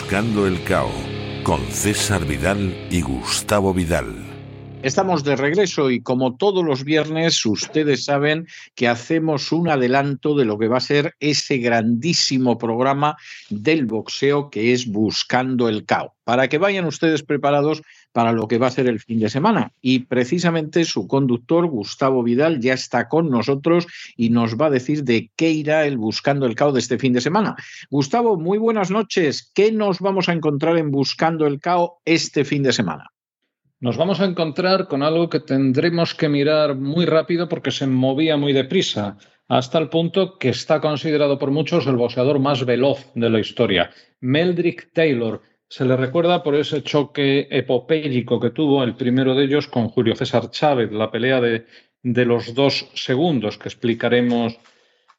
Buscando el Cao con César Vidal y Gustavo Vidal. Estamos de regreso y como todos los viernes ustedes saben que hacemos un adelanto de lo que va a ser ese grandísimo programa del boxeo que es Buscando el Cao. Para que vayan ustedes preparados para lo que va a ser el fin de semana. Y precisamente su conductor, Gustavo Vidal, ya está con nosotros y nos va a decir de qué irá el Buscando el Cao de este fin de semana. Gustavo, muy buenas noches. ¿Qué nos vamos a encontrar en Buscando el Cao este fin de semana? Nos vamos a encontrar con algo que tendremos que mirar muy rápido porque se movía muy deprisa, hasta el punto que está considerado por muchos el boxeador más veloz de la historia. Meldrick Taylor, se le recuerda por ese choque epopélico que tuvo el primero de ellos con Julio César Chávez, la pelea de, de los dos segundos que explicaremos,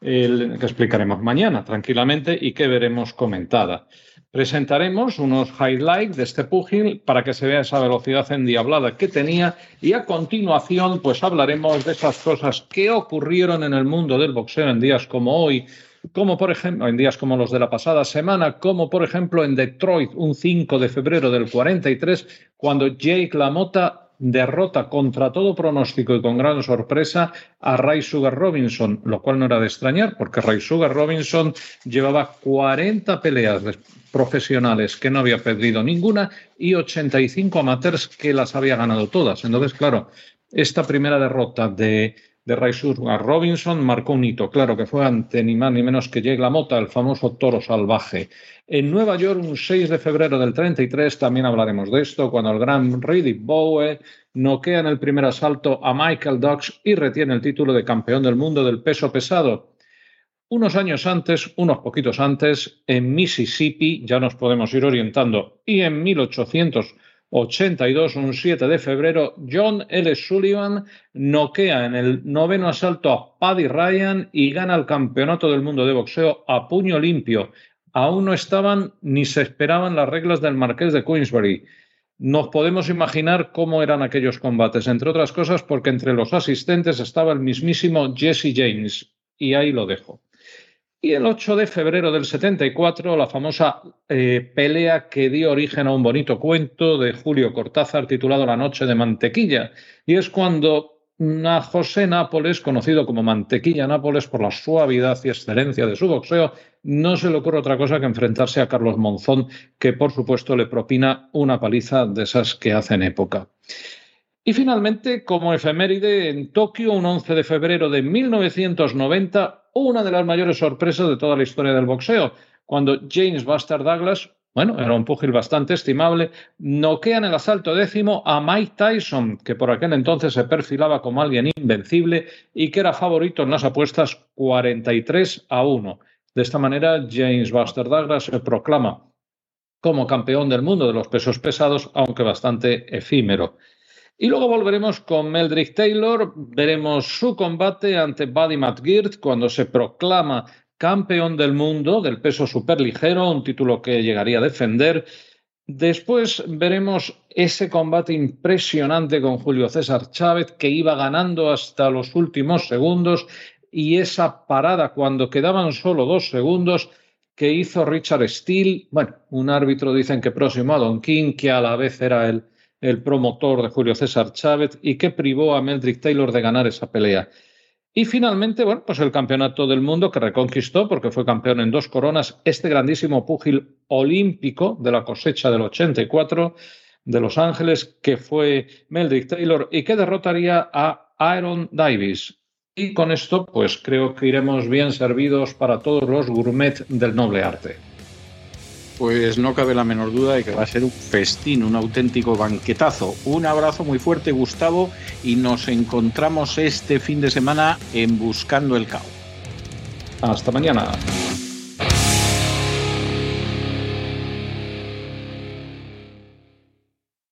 que explicaremos mañana tranquilamente y que veremos comentada. Presentaremos unos highlights de este pugil para que se vea esa velocidad endiablada que tenía y a continuación pues hablaremos de esas cosas que ocurrieron en el mundo del boxeo en días como hoy, como por ejemplo en días como los de la pasada semana, como por ejemplo en Detroit, un 5 de febrero del 43, cuando Jake LaMotta derrota contra todo pronóstico y con gran sorpresa a Ray Sugar Robinson, lo cual no era de extrañar porque Ray Sugar Robinson llevaba 40 peleas profesionales que no había perdido ninguna y 85 amateurs que las había ganado todas. Entonces, claro, esta primera derrota de de a Robinson marcó un hito, claro, que fue ante ni más ni menos que Jake LaMotta, el famoso toro salvaje. En Nueva York, un 6 de febrero del 33, también hablaremos de esto, cuando el gran Riddick Bowe noquea en el primer asalto a Michael Dux y retiene el título de campeón del mundo del peso pesado. Unos años antes, unos poquitos antes, en Mississippi, ya nos podemos ir orientando, y en 1800 82, un 7 de febrero, John L. Sullivan noquea en el noveno asalto a Paddy Ryan y gana el campeonato del mundo de boxeo a puño limpio. Aún no estaban ni se esperaban las reglas del Marqués de Queensbury. Nos podemos imaginar cómo eran aquellos combates, entre otras cosas porque entre los asistentes estaba el mismísimo Jesse James. Y ahí lo dejo. Y el 8 de febrero del 74, la famosa eh, pelea que dio origen a un bonito cuento de Julio Cortázar titulado La Noche de Mantequilla. Y es cuando a José Nápoles, conocido como Mantequilla Nápoles por la suavidad y excelencia de su boxeo, no se le ocurre otra cosa que enfrentarse a Carlos Monzón, que por supuesto le propina una paliza de esas que hacen época. Y finalmente, como efeméride, en Tokio, un 11 de febrero de 1990, una de las mayores sorpresas de toda la historia del boxeo, cuando James Buster Douglas, bueno, era un púgil bastante estimable, noquea en el asalto décimo a Mike Tyson, que por aquel entonces se perfilaba como alguien invencible y que era favorito en las apuestas 43 a 1. De esta manera, James Buster Douglas se proclama como campeón del mundo de los pesos pesados, aunque bastante efímero. Y luego volveremos con Meldrick Taylor, veremos su combate ante Buddy McGirt cuando se proclama campeón del mundo del peso superligero, un título que llegaría a defender. Después veremos ese combate impresionante con Julio César Chávez que iba ganando hasta los últimos segundos y esa parada cuando quedaban solo dos segundos que hizo Richard Steele, bueno, un árbitro dicen que próximo a Don King, que a la vez era el el promotor de Julio César Chávez y que privó a Meldrick Taylor de ganar esa pelea. Y finalmente, bueno, pues el campeonato del mundo que reconquistó, porque fue campeón en dos coronas, este grandísimo púgil olímpico de la cosecha del 84 de Los Ángeles, que fue Meldrick Taylor y que derrotaría a Aaron Davis. Y con esto, pues creo que iremos bien servidos para todos los gourmet del noble arte. Pues no cabe la menor duda de que va a ser un festín, un auténtico banquetazo. Un abrazo muy fuerte, Gustavo, y nos encontramos este fin de semana en Buscando el Cao. Hasta mañana.